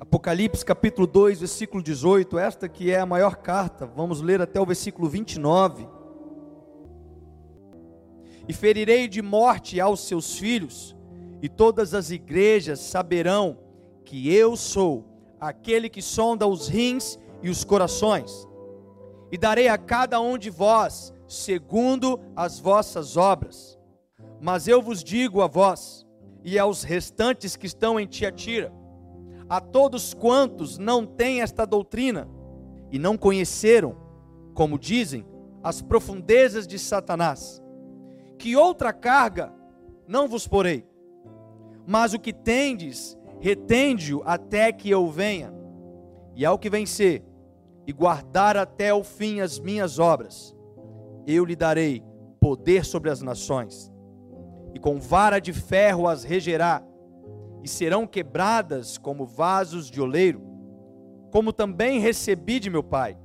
Apocalipse capítulo 2, versículo 18, esta que é a maior carta, vamos ler até o versículo 29. E ferirei de morte aos seus filhos, e todas as igrejas saberão que eu sou aquele que sonda os rins e os corações, e darei a cada um de vós segundo as vossas obras. Mas eu vos digo a vós e aos restantes que estão em Tiatira, a todos quantos não têm esta doutrina e não conheceram, como dizem, as profundezas de Satanás, que outra carga não vos porei, mas o que tendes, retende-o até que eu venha, e ao que vencer, e guardar até o fim as minhas obras, eu lhe darei poder sobre as nações, e com vara de ferro as regerá, e serão quebradas como vasos de oleiro, como também recebi de meu Pai,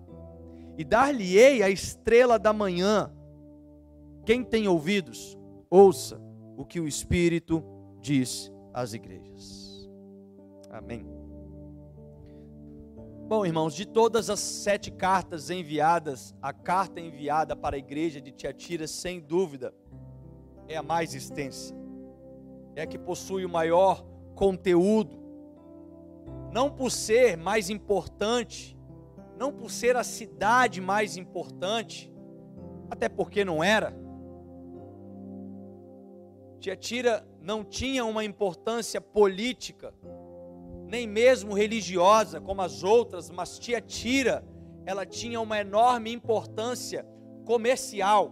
e dar-lhe-ei a estrela da manhã. Quem tem ouvidos, ouça o que o Espírito diz às igrejas. Amém. Bom, irmãos, de todas as sete cartas enviadas, a carta enviada para a igreja de Tiatira, sem dúvida, é a mais extensa, é a que possui o maior conteúdo, não por ser mais importante, não por ser a cidade mais importante, até porque não era. Tiatira não tinha uma importância política, nem mesmo religiosa como as outras, mas Tiatira, ela tinha uma enorme importância comercial.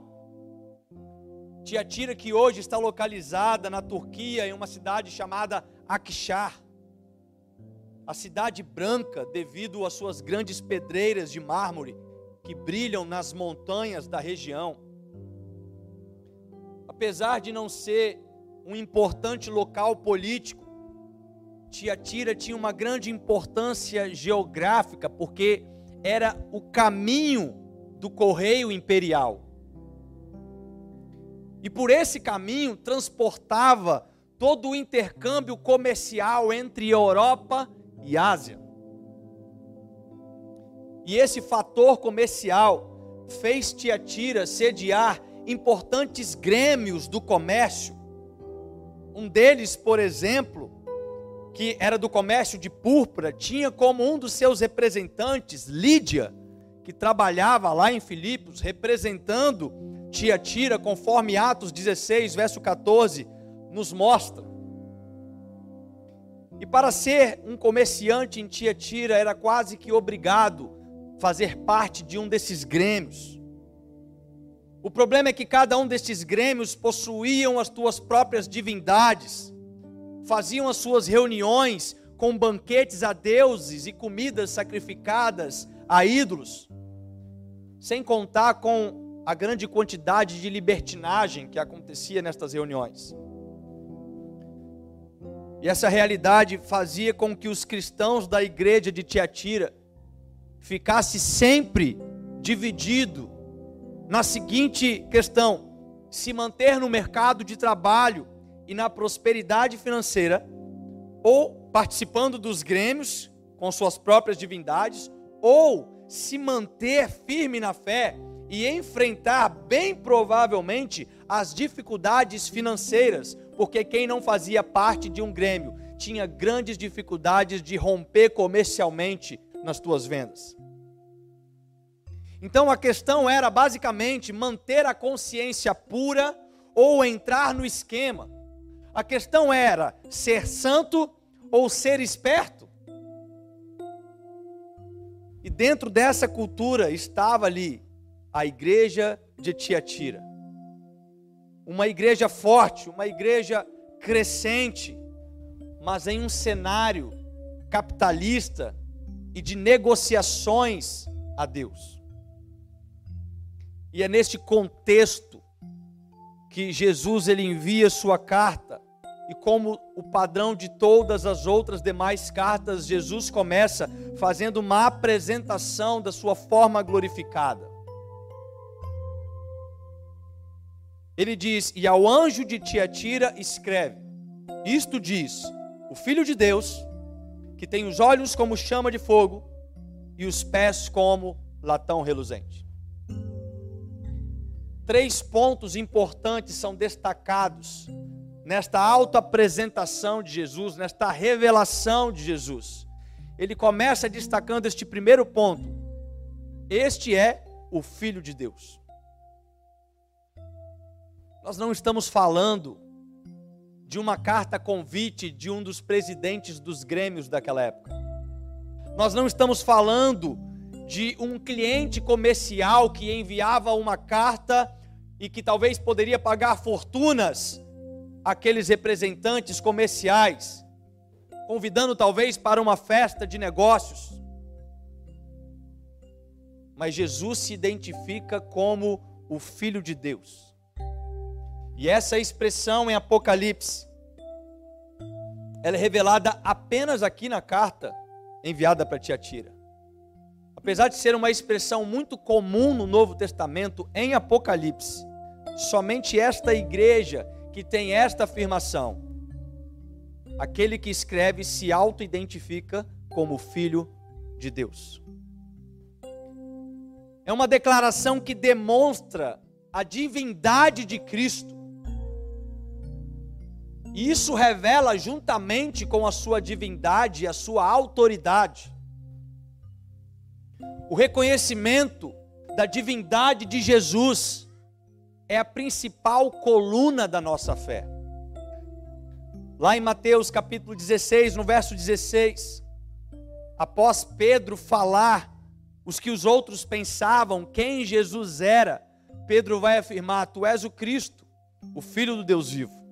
Tiatira, que hoje está localizada na Turquia, em uma cidade chamada Akshar, a cidade branca, devido às suas grandes pedreiras de mármore que brilham nas montanhas da região. Apesar de não ser um importante local político, Tiatira tinha uma grande importância geográfica, porque era o caminho do correio imperial. E por esse caminho transportava todo o intercâmbio comercial entre Europa e Ásia. E esse fator comercial fez Tiatira sediar importantes grêmios do comércio. Um deles, por exemplo, que era do comércio de púrpura, tinha como um dos seus representantes Lídia, que trabalhava lá em Filipos, representando Tiatira, conforme Atos 16, verso 14, nos mostra. E para ser um comerciante em Tiatira, era quase que obrigado fazer parte de um desses grêmios. O problema é que cada um desses grêmios possuíam as suas próprias divindades faziam as suas reuniões com banquetes a deuses e comidas sacrificadas a ídolos, sem contar com a grande quantidade de libertinagem que acontecia nestas reuniões. E essa realidade fazia com que os cristãos da igreja de Tiatira ficasse sempre dividido na seguinte questão: se manter no mercado de trabalho e na prosperidade financeira, ou participando dos grêmios com suas próprias divindades, ou se manter firme na fé e enfrentar, bem provavelmente, as dificuldades financeiras, porque quem não fazia parte de um grêmio tinha grandes dificuldades de romper comercialmente nas suas vendas. Então a questão era basicamente manter a consciência pura ou entrar no esquema. A questão era ser santo ou ser esperto. E dentro dessa cultura estava ali a igreja de Tiatira. Uma igreja forte, uma igreja crescente, mas em um cenário capitalista e de negociações a Deus. E é neste contexto que Jesus ele envia sua carta e como o padrão de todas as outras demais cartas, Jesus começa fazendo uma apresentação da sua forma glorificada. Ele diz: "E ao anjo de Tiatira escreve: Isto diz o Filho de Deus, que tem os olhos como chama de fogo e os pés como latão reluzente. Três pontos importantes são destacados nesta autoapresentação de Jesus, nesta revelação de Jesus. Ele começa destacando este primeiro ponto. Este é o Filho de Deus. Nós não estamos falando de uma carta convite de um dos presidentes dos grêmios daquela época. Nós não estamos falando de um cliente comercial que enviava uma carta e que talvez poderia pagar fortunas àqueles representantes comerciais, convidando talvez para uma festa de negócios. Mas Jesus se identifica como o Filho de Deus. E essa expressão em Apocalipse, ela é revelada apenas aqui na carta enviada para Tiatira. Apesar de ser uma expressão muito comum no Novo Testamento, em Apocalipse, somente esta igreja que tem esta afirmação. Aquele que escreve se auto-identifica como filho de Deus. É uma declaração que demonstra a divindade de Cristo. E isso revela, juntamente com a sua divindade e a sua autoridade, o reconhecimento da divindade de Jesus é a principal coluna da nossa fé. Lá em Mateus capítulo 16, no verso 16, após Pedro falar os que os outros pensavam quem Jesus era, Pedro vai afirmar: Tu és o Cristo, o Filho do Deus vivo.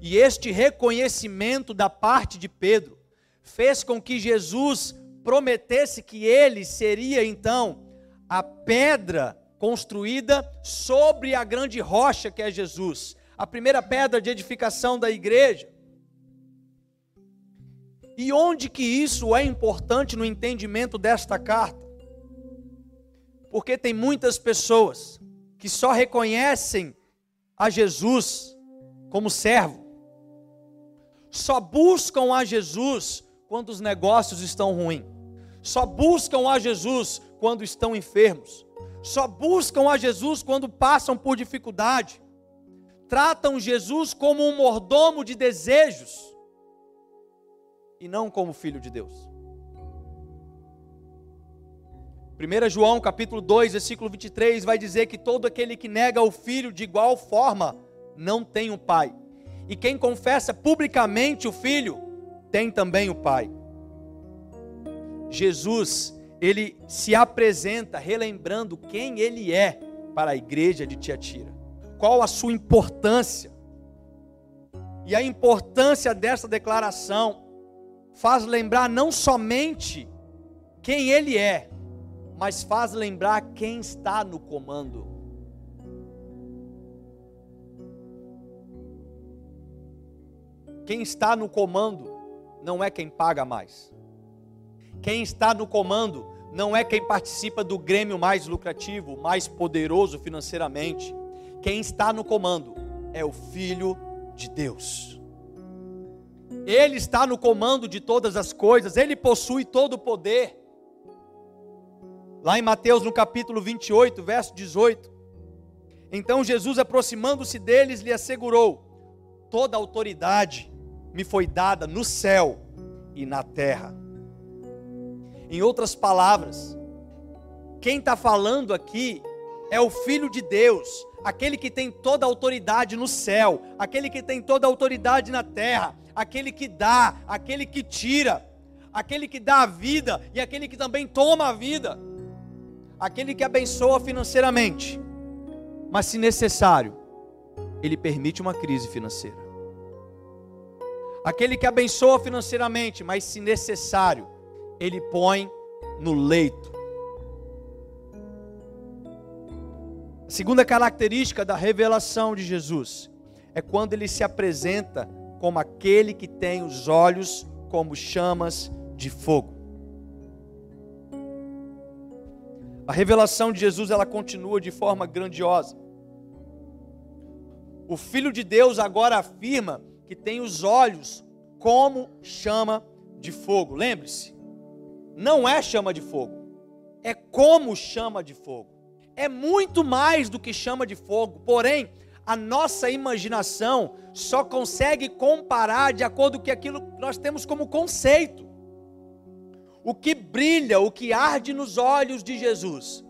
E este reconhecimento da parte de Pedro fez com que Jesus prometesse que ele seria então a pedra construída sobre a grande rocha que é Jesus, a primeira pedra de edificação da igreja. E onde que isso é importante no entendimento desta carta? Porque tem muitas pessoas que só reconhecem a Jesus como servo, só buscam a Jesus quando os negócios estão ruins, só buscam a Jesus quando estão enfermos, só buscam a Jesus quando passam por dificuldade, tratam Jesus como um mordomo de desejos e não como filho de Deus. 1 João capítulo 2, versículo 23 vai dizer que todo aquele que nega o filho de igual forma não tem o pai. E quem confessa publicamente o filho tem também o pai. Jesus ele se apresenta relembrando quem ele é para a igreja de Tiatira. Qual a sua importância? E a importância dessa declaração faz lembrar não somente quem ele é, mas faz lembrar quem está no comando. Quem está no comando não é quem paga mais. Quem está no comando não é quem participa do grêmio mais lucrativo, mais poderoso financeiramente. Quem está no comando é o Filho de Deus. Ele está no comando de todas as coisas, ele possui todo o poder. Lá em Mateus, no capítulo 28, verso 18. Então Jesus, aproximando-se deles, lhe assegurou: Toda autoridade me foi dada no céu e na terra. Em outras palavras, quem está falando aqui é o Filho de Deus, aquele que tem toda a autoridade no céu, aquele que tem toda a autoridade na terra, aquele que dá, aquele que tira, aquele que dá a vida e aquele que também toma a vida, aquele que abençoa financeiramente, mas se necessário, ele permite uma crise financeira. Aquele que abençoa financeiramente, mas se necessário, ele põe no leito. A segunda característica da revelação de Jesus é quando ele se apresenta como aquele que tem os olhos como chamas de fogo. A revelação de Jesus ela continua de forma grandiosa. O Filho de Deus agora afirma que tem os olhos como chama de fogo, lembre-se, não é chama de fogo, é como chama de fogo. É muito mais do que chama de fogo, porém, a nossa imaginação só consegue comparar de acordo com aquilo que nós temos como conceito. O que brilha, o que arde nos olhos de Jesus,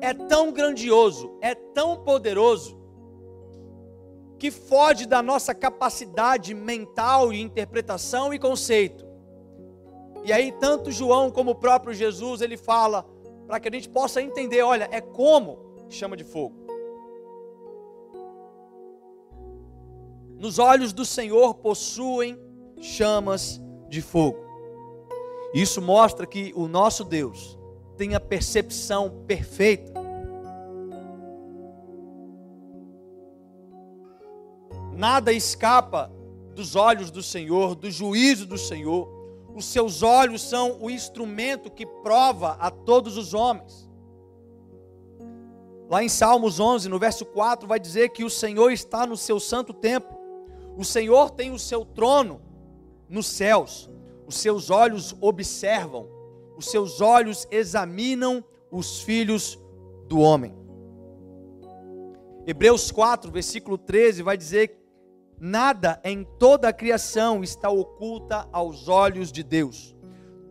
é tão grandioso, é tão poderoso, que foge da nossa capacidade mental e interpretação e conceito. E aí, tanto João como o próprio Jesus, ele fala para que a gente possa entender: olha, é como chama de fogo. Nos olhos do Senhor possuem chamas de fogo. Isso mostra que o nosso Deus tem a percepção perfeita. Nada escapa dos olhos do Senhor, do juízo do Senhor. Os seus olhos são o instrumento que prova a todos os homens. Lá em Salmos 11, no verso 4, vai dizer que o Senhor está no seu santo templo. O Senhor tem o seu trono nos céus. Os seus olhos observam os seus olhos examinam os filhos do homem. Hebreus 4, versículo 13 vai dizer: Nada em toda a criação está oculta aos olhos de Deus.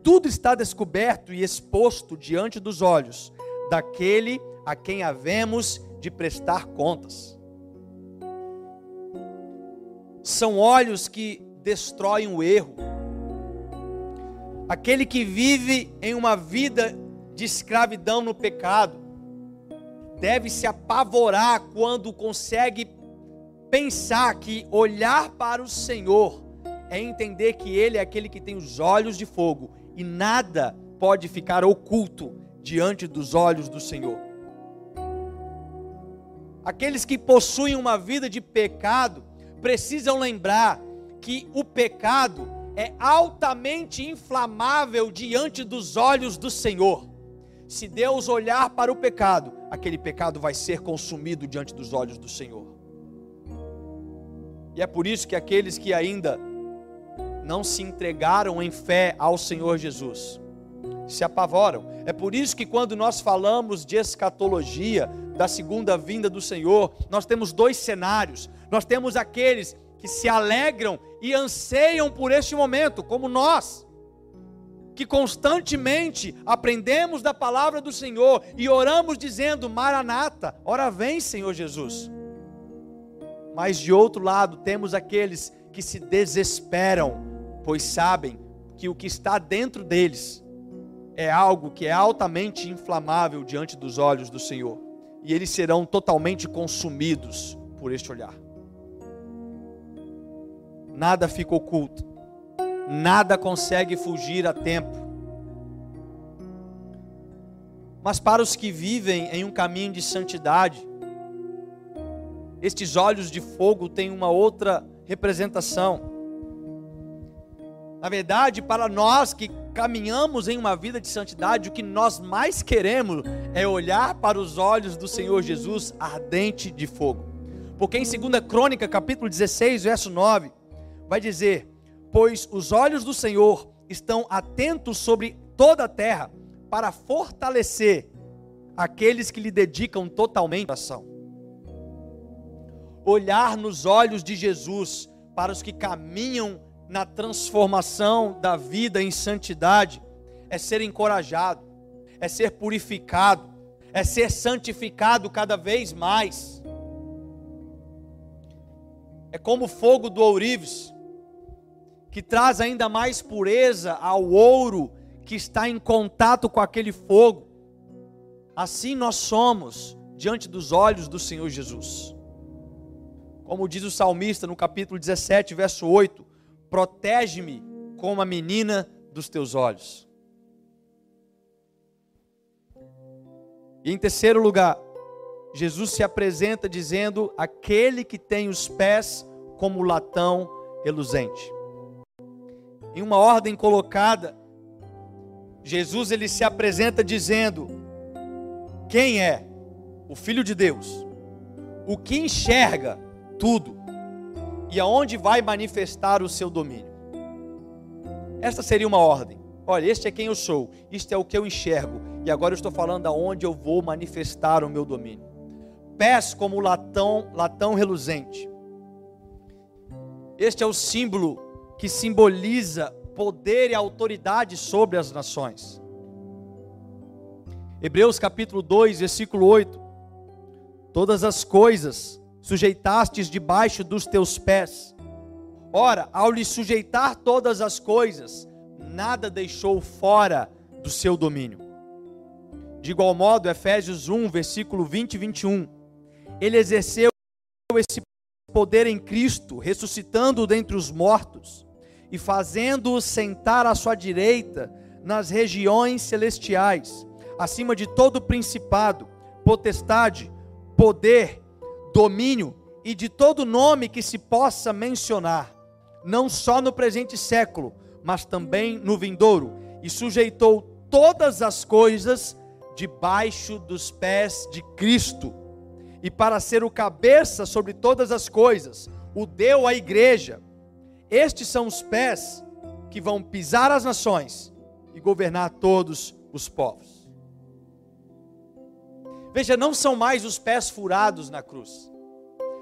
Tudo está descoberto e exposto diante dos olhos daquele a quem havemos de prestar contas. São olhos que destroem o erro Aquele que vive em uma vida de escravidão no pecado, deve se apavorar quando consegue pensar que olhar para o Senhor é entender que Ele é aquele que tem os olhos de fogo e nada pode ficar oculto diante dos olhos do Senhor. Aqueles que possuem uma vida de pecado precisam lembrar que o pecado é altamente inflamável diante dos olhos do Senhor. Se Deus olhar para o pecado, aquele pecado vai ser consumido diante dos olhos do Senhor. E é por isso que aqueles que ainda não se entregaram em fé ao Senhor Jesus se apavoram. É por isso que quando nós falamos de escatologia, da segunda vinda do Senhor, nós temos dois cenários. Nós temos aqueles que se alegram e anseiam por este momento, como nós, que constantemente aprendemos da palavra do Senhor e oramos dizendo: Maranata, ora vem, Senhor Jesus. Mas de outro lado, temos aqueles que se desesperam, pois sabem que o que está dentro deles é algo que é altamente inflamável diante dos olhos do Senhor, e eles serão totalmente consumidos por este olhar. Nada fica oculto, nada consegue fugir a tempo. Mas para os que vivem em um caminho de santidade, estes olhos de fogo têm uma outra representação. Na verdade, para nós que caminhamos em uma vida de santidade, o que nós mais queremos é olhar para os olhos do Senhor Jesus ardente de fogo. Porque em 2 Crônica, capítulo 16, verso 9, vai dizer: Pois os olhos do Senhor estão atentos sobre toda a terra para fortalecer aqueles que lhe dedicam totalmente a ação. Olhar nos olhos de Jesus para os que caminham na transformação da vida em santidade é ser encorajado, é ser purificado, é ser santificado cada vez mais. É como o fogo do ourives, que traz ainda mais pureza ao ouro que está em contato com aquele fogo. Assim nós somos diante dos olhos do Senhor Jesus. Como diz o salmista no capítulo 17, verso 8: Protege-me como a menina dos teus olhos. E em terceiro lugar, Jesus se apresenta dizendo: aquele que tem os pés como latão reluzente em uma ordem colocada, Jesus ele se apresenta dizendo: quem é o Filho de Deus, o que enxerga tudo e aonde vai manifestar o seu domínio. Esta seria uma ordem. Olha, este é quem eu sou, isto é o que eu enxergo, e agora eu estou falando aonde eu vou manifestar o meu domínio. Pés como latão, latão reluzente. Este é o símbolo que simboliza poder e autoridade sobre as nações. Hebreus capítulo 2, versículo 8. Todas as coisas sujeitastes debaixo dos teus pés. Ora, ao lhe sujeitar todas as coisas, nada deixou fora do seu domínio. De igual modo, Efésios 1, versículo 20 e 21. Ele exerceu esse poder em Cristo, ressuscitando-o dentre os mortos e fazendo-o sentar à sua direita nas regiões celestiais, acima de todo principado, potestade, poder, domínio e de todo nome que se possa mencionar, não só no presente século, mas também no vindouro, e sujeitou todas as coisas debaixo dos pés de Cristo. E para ser o cabeça sobre todas as coisas, o deu à igreja. Estes são os pés que vão pisar as nações e governar todos os povos. Veja, não são mais os pés furados na cruz.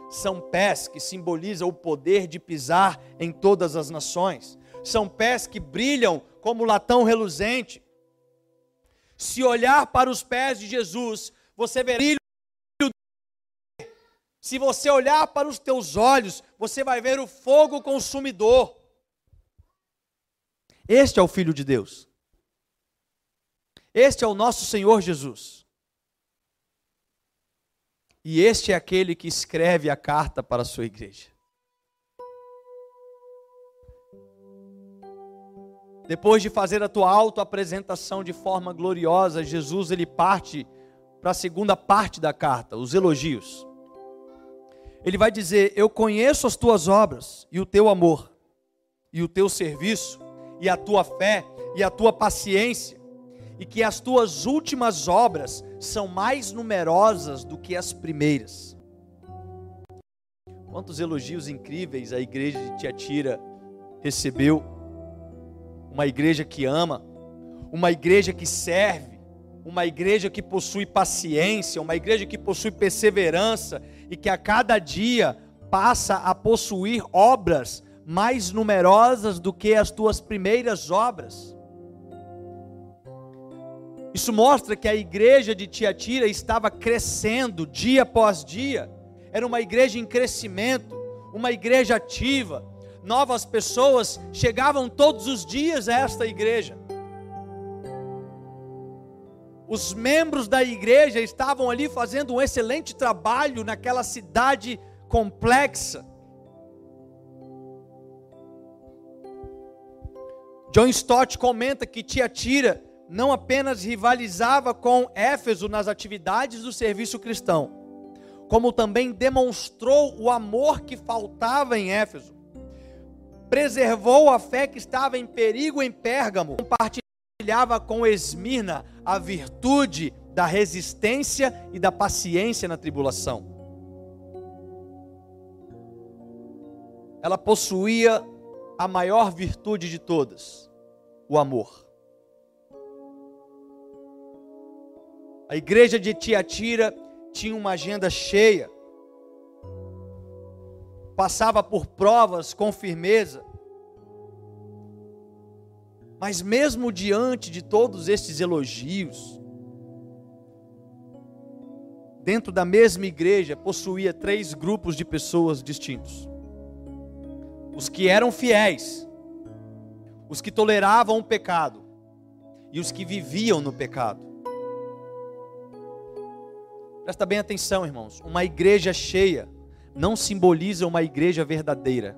São pés que simbolizam o poder de pisar em todas as nações são pés que brilham como latão reluzente. Se olhar para os pés de Jesus, você verá brilho. Se você olhar para os teus olhos, você vai ver o fogo consumidor. Este é o Filho de Deus. Este é o nosso Senhor Jesus. E este é aquele que escreve a carta para a sua igreja. Depois de fazer a tua autoapresentação de forma gloriosa, Jesus ele parte para a segunda parte da carta, os elogios. Ele vai dizer: Eu conheço as tuas obras e o teu amor, e o teu serviço, e a tua fé, e a tua paciência, e que as tuas últimas obras são mais numerosas do que as primeiras. Quantos elogios incríveis a igreja de Tiatira recebeu uma igreja que ama, uma igreja que serve, uma igreja que possui paciência, uma igreja que possui perseverança e que a cada dia passa a possuir obras mais numerosas do que as tuas primeiras obras. Isso mostra que a igreja de Tiatira estava crescendo dia após dia. Era uma igreja em crescimento, uma igreja ativa, novas pessoas chegavam todos os dias a esta igreja. Os membros da igreja estavam ali fazendo um excelente trabalho naquela cidade complexa. John Stott comenta que Tiatira não apenas rivalizava com Éfeso nas atividades do serviço cristão, como também demonstrou o amor que faltava em Éfeso preservou a fé que estava em perigo em Pérgamo, compartilhava com Esmirna a virtude da resistência e da paciência na tribulação. Ela possuía a maior virtude de todas, o amor. A igreja de Tiatira tinha uma agenda cheia passava por provas com firmeza. Mas mesmo diante de todos estes elogios, dentro da mesma igreja possuía três grupos de pessoas distintos: os que eram fiéis, os que toleravam o pecado e os que viviam no pecado. Presta bem atenção, irmãos. Uma igreja cheia não simboliza uma igreja verdadeira.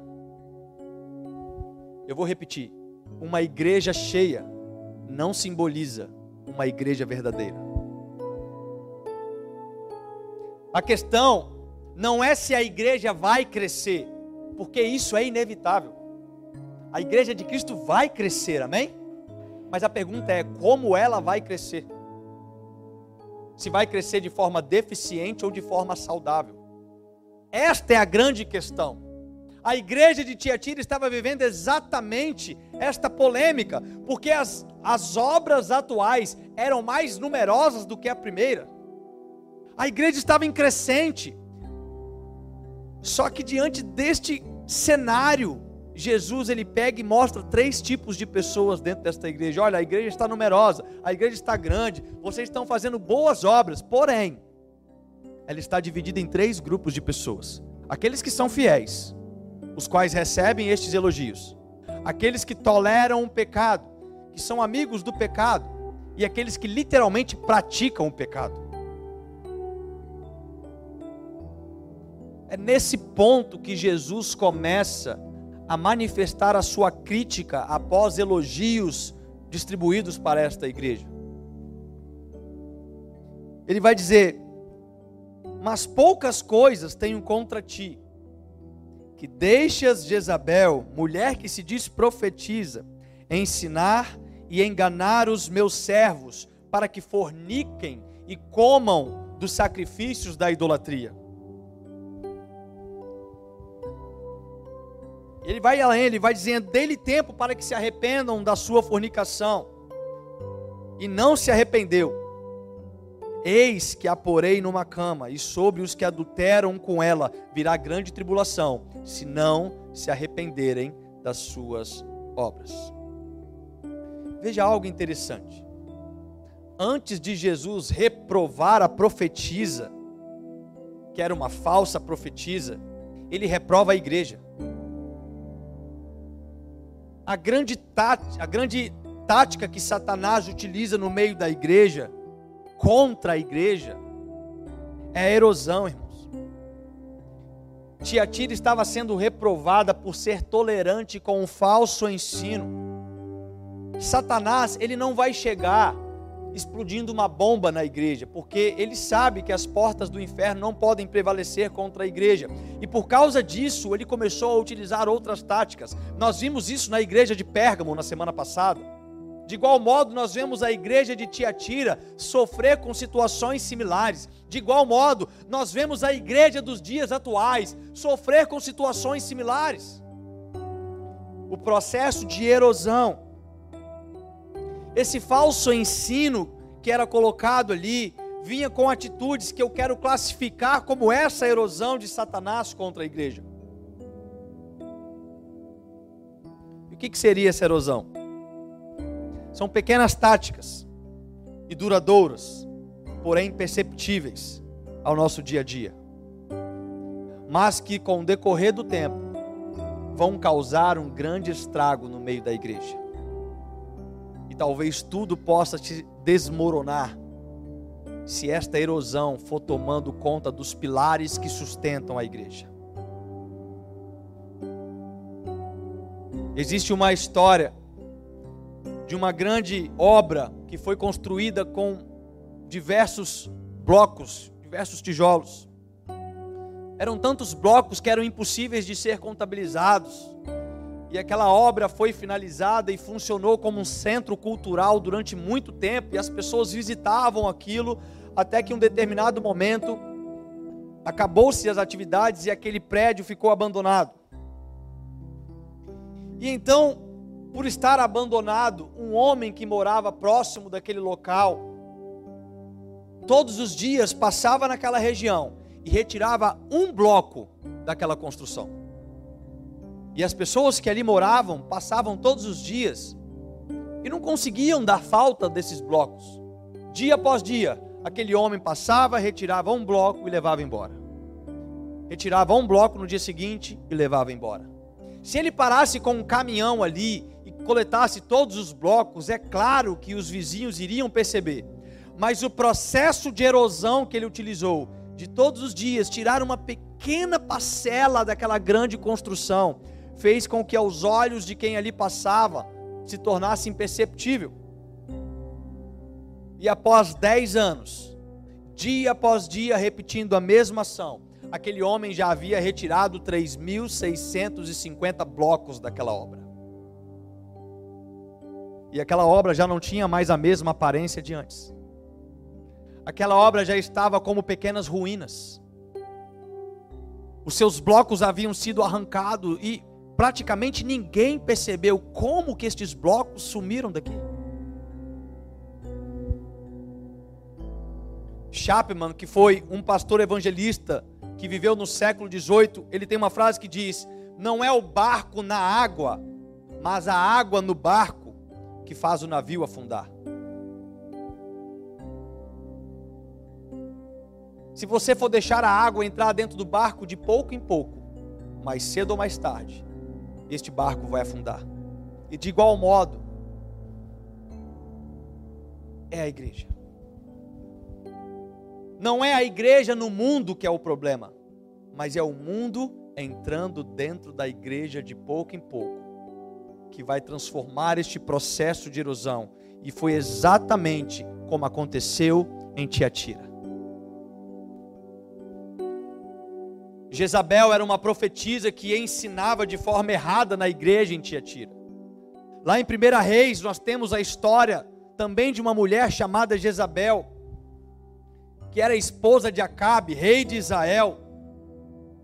Eu vou repetir: uma igreja cheia não simboliza uma igreja verdadeira. A questão não é se a igreja vai crescer, porque isso é inevitável. A igreja de Cristo vai crescer, amém? Mas a pergunta é como ela vai crescer? Se vai crescer de forma deficiente ou de forma saudável. Esta é a grande questão. A igreja de Tiatira estava vivendo exatamente esta polêmica, porque as, as obras atuais eram mais numerosas do que a primeira. A igreja estava em crescente. Só que diante deste cenário, Jesus ele pega e mostra três tipos de pessoas dentro desta igreja. Olha, a igreja está numerosa, a igreja está grande, vocês estão fazendo boas obras, porém, ela está dividida em três grupos de pessoas: aqueles que são fiéis, os quais recebem estes elogios, aqueles que toleram o pecado, que são amigos do pecado, e aqueles que literalmente praticam o pecado. É nesse ponto que Jesus começa a manifestar a sua crítica após elogios distribuídos para esta igreja. Ele vai dizer: Mas poucas coisas tenho contra ti, que deixas Jezabel, mulher que se diz profetiza, ensinar e enganar os meus servos, para que forniquem e comam dos sacrifícios da idolatria. Ele vai além, ele vai dizendo: dê-lhe tempo para que se arrependam da sua fornicação. E não se arrependeu. Eis que a porei numa cama, e sobre os que adulteram com ela virá grande tribulação, se não se arrependerem das suas obras. Veja algo interessante. Antes de Jesus reprovar a profetisa, que era uma falsa profetisa, ele reprova a igreja. A grande, tática, a grande tática que Satanás utiliza no meio da igreja, contra a igreja, é a erosão, irmãos. Tiatira estava sendo reprovada por ser tolerante com um falso ensino. Satanás, ele não vai chegar explodindo uma bomba na igreja, porque ele sabe que as portas do inferno não podem prevalecer contra a igreja. E por causa disso, ele começou a utilizar outras táticas. Nós vimos isso na igreja de Pérgamo na semana passada. De igual modo, nós vemos a igreja de Tiatira sofrer com situações similares. De igual modo, nós vemos a igreja dos dias atuais sofrer com situações similares. O processo de erosão esse falso ensino que era colocado ali vinha com atitudes que eu quero classificar como essa erosão de Satanás contra a igreja. E o que, que seria essa erosão? São pequenas táticas e duradouras, porém perceptíveis ao nosso dia a dia, mas que com o decorrer do tempo vão causar um grande estrago no meio da igreja e talvez tudo possa te desmoronar se esta erosão for tomando conta dos pilares que sustentam a igreja. Existe uma história de uma grande obra que foi construída com diversos blocos, diversos tijolos. Eram tantos blocos que eram impossíveis de ser contabilizados e aquela obra foi finalizada e funcionou como um centro cultural durante muito tempo, e as pessoas visitavam aquilo, até que em um determinado momento acabou-se as atividades e aquele prédio ficou abandonado. E então, por estar abandonado, um homem que morava próximo daquele local, todos os dias passava naquela região e retirava um bloco daquela construção. E as pessoas que ali moravam passavam todos os dias e não conseguiam dar falta desses blocos. Dia após dia, aquele homem passava, retirava um bloco e levava embora. Retirava um bloco no dia seguinte e levava embora. Se ele parasse com um caminhão ali e coletasse todos os blocos, é claro que os vizinhos iriam perceber. Mas o processo de erosão que ele utilizou, de todos os dias tirar uma pequena parcela daquela grande construção, fez com que aos olhos de quem ali passava se tornasse imperceptível. E após dez anos, dia após dia repetindo a mesma ação, aquele homem já havia retirado 3.650 blocos daquela obra. E aquela obra já não tinha mais a mesma aparência de antes. Aquela obra já estava como pequenas ruínas. Os seus blocos haviam sido arrancados e praticamente ninguém percebeu como que estes blocos sumiram daqui. Chapman, que foi um pastor evangelista que viveu no século XVIII, ele tem uma frase que diz: Não é o barco na água, mas a água no barco que faz o navio afundar. Se você for deixar a água entrar dentro do barco de pouco em pouco, mais cedo ou mais tarde, este barco vai afundar. E de igual modo, é a igreja. Não é a igreja no mundo que é o problema, mas é o mundo entrando dentro da igreja de pouco em pouco, que vai transformar este processo de erosão. E foi exatamente como aconteceu em Tiatira. Jezabel era uma profetisa que ensinava de forma errada na igreja em Tiatira. Lá em 1 Reis, nós temos a história também de uma mulher chamada Jezabel, que era esposa de Acabe, rei de Israel.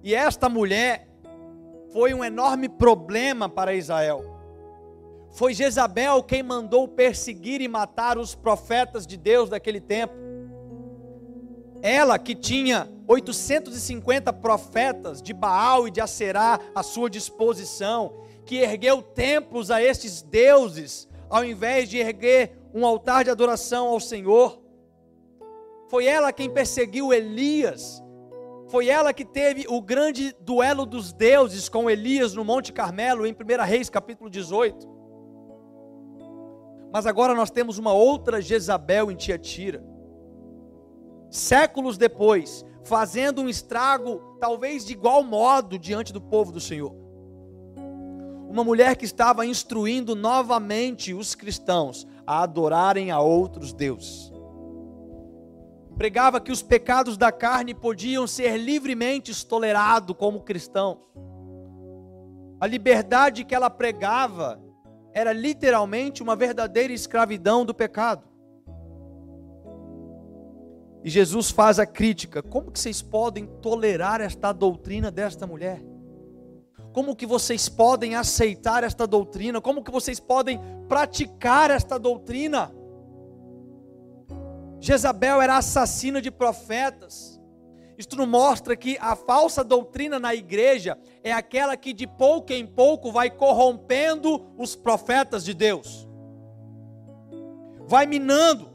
E esta mulher foi um enorme problema para Israel. Foi Jezabel quem mandou perseguir e matar os profetas de Deus daquele tempo. Ela que tinha 850 profetas de Baal e de Aserá à sua disposição, que ergueu templos a estes deuses, ao invés de erguer um altar de adoração ao Senhor. Foi ela quem perseguiu Elias. Foi ela que teve o grande duelo dos deuses com Elias no Monte Carmelo, em 1 Reis, capítulo 18. Mas agora nós temos uma outra Jezabel em Tiatira. Séculos depois, fazendo um estrago, talvez de igual modo, diante do povo do Senhor. Uma mulher que estava instruindo novamente os cristãos a adorarem a outros deuses pregava que os pecados da carne podiam ser livremente tolerados como cristãos. A liberdade que ela pregava era literalmente uma verdadeira escravidão do pecado. E Jesus faz a crítica: como que vocês podem tolerar esta doutrina desta mulher? Como que vocês podem aceitar esta doutrina? Como que vocês podem praticar esta doutrina? Jezabel era assassina de profetas. Isto nos mostra que a falsa doutrina na igreja é aquela que de pouco em pouco vai corrompendo os profetas de Deus, vai minando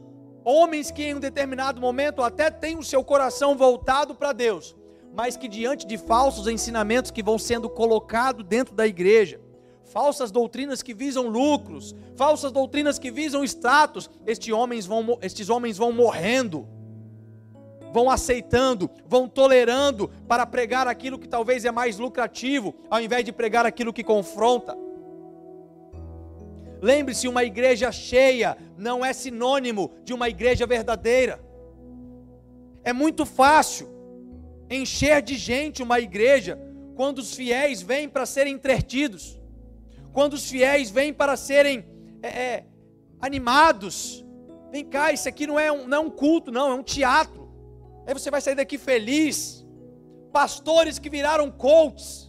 homens que em um determinado momento até têm o seu coração voltado para Deus, mas que diante de falsos ensinamentos que vão sendo colocados dentro da igreja, falsas doutrinas que visam lucros, falsas doutrinas que visam status, estes homens vão, estes homens vão morrendo, vão aceitando, vão tolerando para pregar aquilo que talvez é mais lucrativo, ao invés de pregar aquilo que confronta. Lembre-se, uma igreja cheia não é sinônimo de uma igreja verdadeira. É muito fácil encher de gente uma igreja quando os fiéis vêm para serem entretidos quando os fiéis vêm para serem é, é, animados. Vem cá, isso aqui não é, um, não é um culto, não, é um teatro. Aí você vai sair daqui feliz. Pastores que viraram coaches.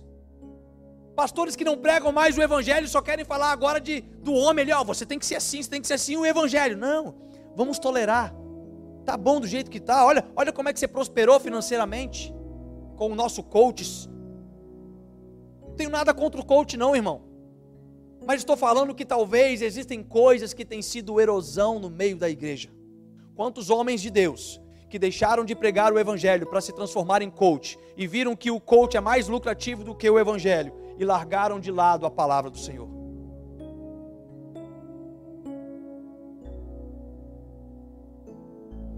Pastores que não pregam mais o evangelho, só querem falar agora de, do homem ali, ó, você tem que ser assim, você tem que ser assim o evangelho. Não, vamos tolerar. Tá bom do jeito que tá. Olha, olha como é que você prosperou financeiramente com o nosso coach. Não tenho nada contra o coach não, irmão. Mas estou falando que talvez existem coisas que têm sido erosão no meio da igreja. Quantos homens de Deus que deixaram de pregar o evangelho para se transformar em coach e viram que o coach é mais lucrativo do que o evangelho e largaram de lado a palavra do Senhor.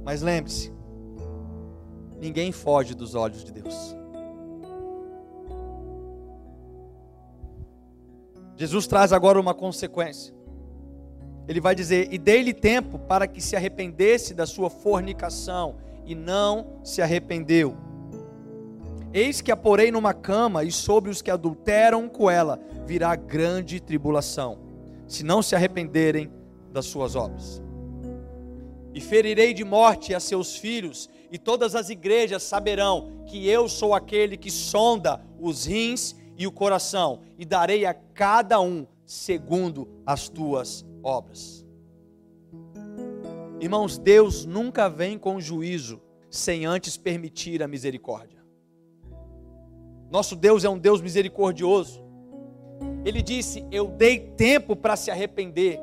Mas lembre-se, ninguém foge dos olhos de Deus. Jesus traz agora uma consequência. Ele vai dizer: E dei-lhe tempo para que se arrependesse da sua fornicação, e não se arrependeu. Eis que a porei numa cama, e sobre os que adulteram com ela virá grande tribulação, se não se arrependerem das suas obras. E ferirei de morte a seus filhos, e todas as igrejas saberão que eu sou aquele que sonda os rins e o coração, e darei a cada um segundo as tuas obras. Irmãos, Deus nunca vem com juízo sem antes permitir a misericórdia. Nosso Deus é um Deus misericordioso. Ele disse: Eu dei tempo para se arrepender.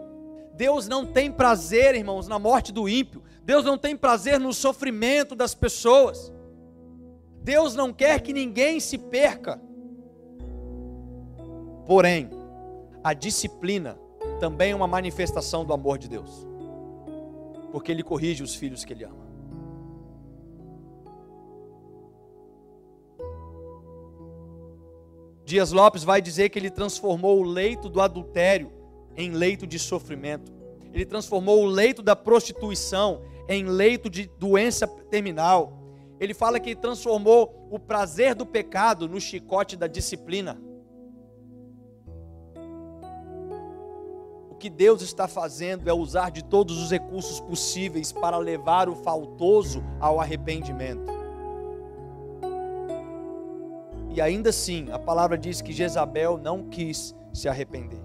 Deus não tem prazer, irmãos, na morte do ímpio. Deus não tem prazer no sofrimento das pessoas. Deus não quer que ninguém se perca. Porém, a disciplina também é uma manifestação do amor de Deus, porque Ele corrige os filhos que Ele ama. Dias Lopes vai dizer que ele transformou o leito do adultério em leito de sofrimento. Ele transformou o leito da prostituição em leito de doença terminal. Ele fala que transformou o prazer do pecado no chicote da disciplina. O que Deus está fazendo é usar de todos os recursos possíveis para levar o faltoso ao arrependimento. E ainda assim, a palavra diz que Jezabel não quis se arrepender.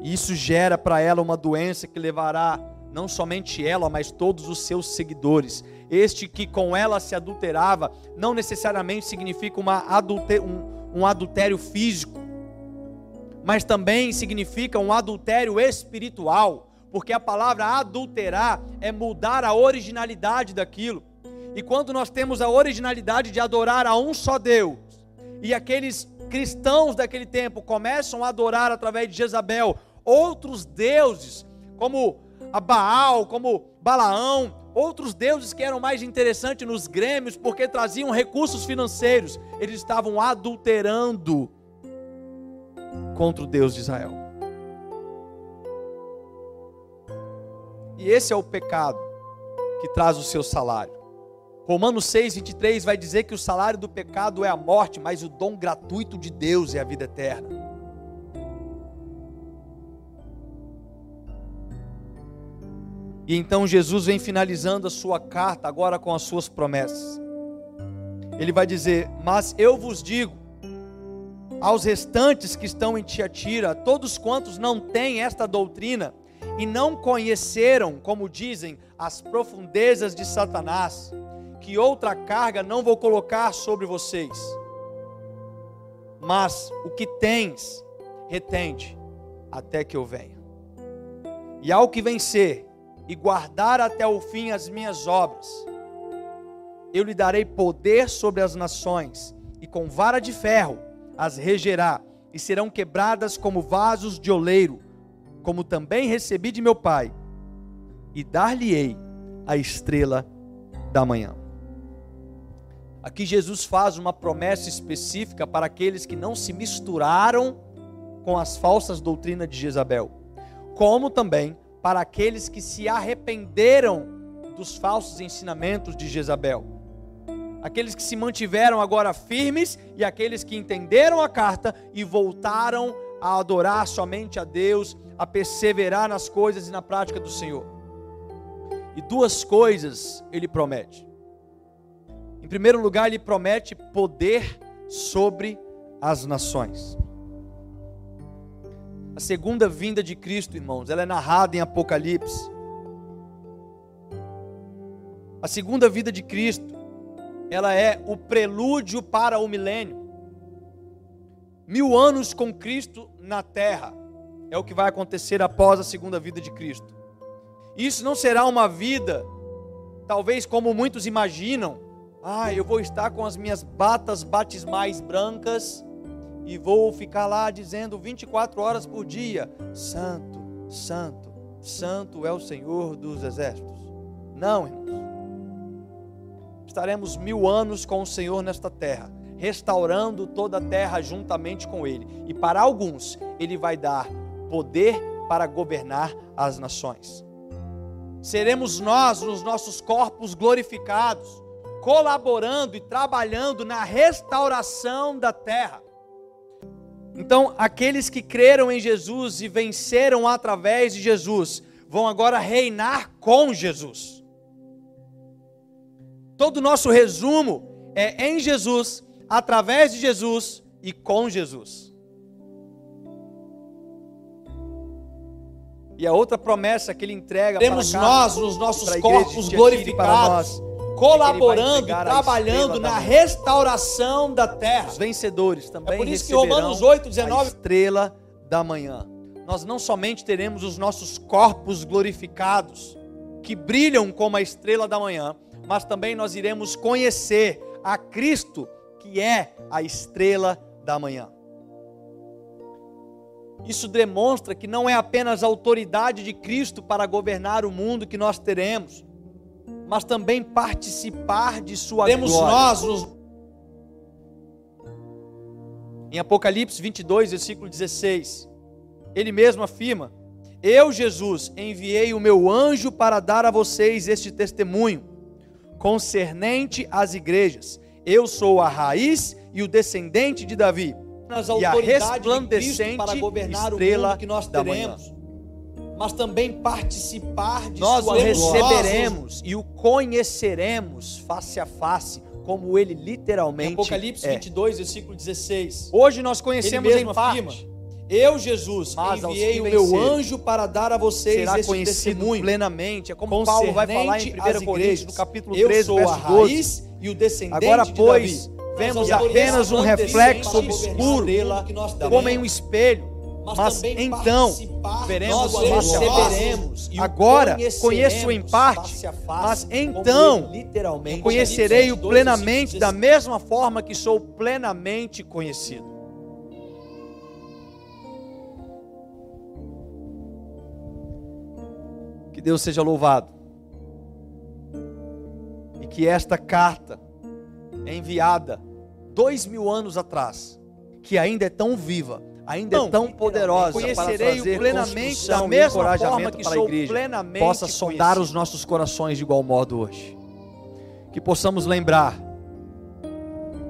Isso gera para ela uma doença que levará não somente ela, mas todos os seus seguidores. Este que com ela se adulterava, não necessariamente significa uma um, um adultério físico, mas também significa um adultério espiritual, porque a palavra adulterar é mudar a originalidade daquilo. E quando nós temos a originalidade de adorar a um só Deus, e aqueles cristãos daquele tempo começam a adorar através de Jezabel outros deuses, como a Baal, como Balaão, outros deuses que eram mais interessantes nos grêmios porque traziam recursos financeiros, eles estavam adulterando contra o Deus de Israel. E esse é o pecado que traz o seu salário. Romanos 6, 23 vai dizer que o salário do pecado é a morte, mas o dom gratuito de Deus é a vida eterna. E então Jesus vem finalizando a sua carta agora com as suas promessas. Ele vai dizer: Mas eu vos digo, aos restantes que estão em Tiatira, todos quantos não têm esta doutrina e não conheceram, como dizem, as profundezas de Satanás, que outra carga não vou colocar sobre vocês. Mas o que tens, retende até que eu venha. E ao que vencer e guardar até o fim as minhas obras, eu lhe darei poder sobre as nações, e com vara de ferro as regerá, e serão quebradas como vasos de oleiro, como também recebi de meu Pai, e dar-lhe-ei a estrela da manhã. Aqui Jesus faz uma promessa específica para aqueles que não se misturaram com as falsas doutrinas de Jezabel, como também para aqueles que se arrependeram dos falsos ensinamentos de Jezabel. Aqueles que se mantiveram agora firmes e aqueles que entenderam a carta e voltaram a adorar somente a Deus, a perseverar nas coisas e na prática do Senhor. E duas coisas ele promete primeiro lugar, ele promete poder sobre as nações. A segunda vinda de Cristo, irmãos, ela é narrada em Apocalipse. A segunda vida de Cristo, ela é o prelúdio para o milênio. Mil anos com Cristo na terra é o que vai acontecer após a segunda vida de Cristo. Isso não será uma vida, talvez como muitos imaginam, ah, eu vou estar com as minhas batas batismais brancas e vou ficar lá dizendo 24 horas por dia: Santo, Santo, Santo é o Senhor dos exércitos. Não, irmãos. Estaremos mil anos com o Senhor nesta terra, restaurando toda a terra juntamente com Ele. E para alguns, Ele vai dar poder para governar as nações. Seremos nós, nos nossos corpos glorificados, colaborando e trabalhando na restauração da terra. Então, aqueles que creram em Jesus e venceram através de Jesus, vão agora reinar com Jesus. todo o nosso resumo é em Jesus, através de Jesus e com Jesus. E a outra promessa que ele entrega Temos nós nos nossos corpos glorificados, colaborando, trabalhando na restauração da terra. Os vencedores também. É por isso que Romanos 8, 19, a estrela da manhã. Nós não somente teremos os nossos corpos glorificados, que brilham como a estrela da manhã, mas também nós iremos conhecer a Cristo, que é a estrela da manhã. Isso demonstra que não é apenas a autoridade de Cristo para governar o mundo que nós teremos, mas também participar de sua Temos glória. nós nos... Em Apocalipse 22, versículo 16, ele mesmo afirma: Eu, Jesus, enviei o meu anjo para dar a vocês este testemunho concernente às igrejas. Eu sou a raiz e o descendente de Davi e a resplandecente para governar estrela que nós da manhã. Mas também participar de Nós sua o receberemos e o conheceremos face a face, como ele Em literalmente Apocalipse é. 22, versículo 16. Hoje nós Ele conhecemos mesmo em parte, afirma: Eu, Jesus, Mas enviei o meu anjo para dar a vocês será este conhecido testemunho. plenamente. É como Paulo vai falar em 1 concernente às Coríntios, no capítulo Eu 13, sou a verso 12. raiz e o descendente Agora, de pois, Davi. vemos apenas um reflexo obscuro, a como em um espelho. Mas então veremos face a face. Agora conheço em parte, face face, mas então literalmente conhecerei o Apocalipse 22, plenamente da mesma forma que sou plenamente conhecido. Que Deus seja louvado. E que esta carta enviada dois mil anos atrás, que ainda é tão viva, ainda é tão poderosa, para conhecerei trazer plenamente da e mesma encorajamento forma que para a igreja, plenamente possa sondar conhecido. os nossos corações de igual modo hoje. Que possamos lembrar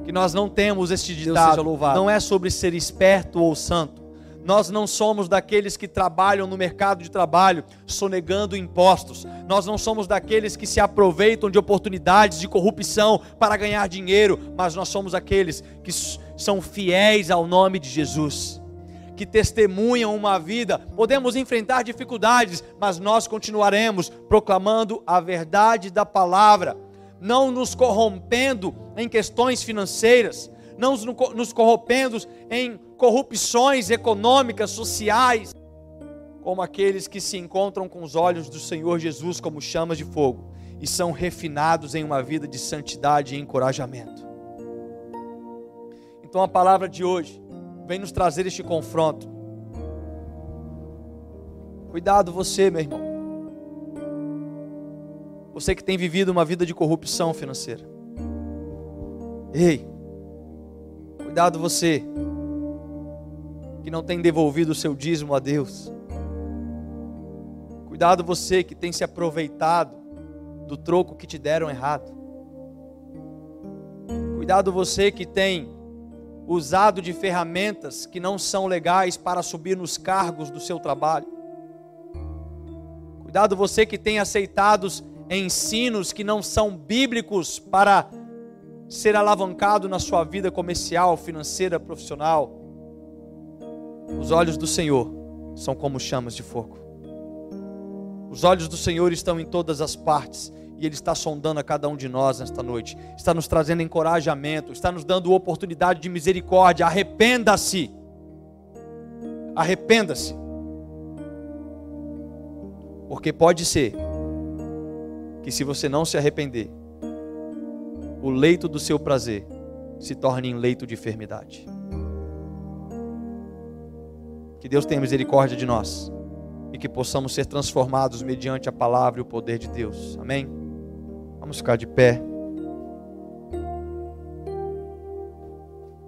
que nós não temos este ditado, não é sobre ser esperto ou santo. Nós não somos daqueles que trabalham no mercado de trabalho sonegando impostos. Nós não somos daqueles que se aproveitam de oportunidades de corrupção para ganhar dinheiro, mas nós somos aqueles que são fiéis ao nome de Jesus. Que testemunham uma vida, podemos enfrentar dificuldades, mas nós continuaremos proclamando a verdade da palavra, não nos corrompendo em questões financeiras, não nos co- nos corrompendo em corrupções econômicas, sociais, como aqueles que se encontram com os olhos do Senhor Jesus como chamas de fogo e são refinados em uma vida de santidade e encorajamento. Então a palavra de hoje vem nos trazer este confronto. Cuidado você, meu irmão. Você que tem vivido uma vida de corrupção financeira. Ei, cuidado você que não tem devolvido o seu dízimo a Deus. Cuidado você que tem se aproveitado do troco que te deram errado. Cuidado você que tem usado de ferramentas que não são legais para subir nos cargos do seu trabalho. Cuidado você que tem aceitado ensinos que não são bíblicos para ser alavancado na sua vida comercial, financeira, profissional. Os olhos do Senhor são como chamas de fogo. Os olhos do Senhor estão em todas as partes e Ele está sondando a cada um de nós nesta noite. Está nos trazendo encorajamento, está nos dando oportunidade de misericórdia. Arrependa-se. Arrependa-se. Porque pode ser que se você não se arrepender, o leito do seu prazer se torne em leito de enfermidade. Que Deus tenha misericórdia de nós e que possamos ser transformados mediante a palavra e o poder de Deus. Amém? Vamos ficar de pé.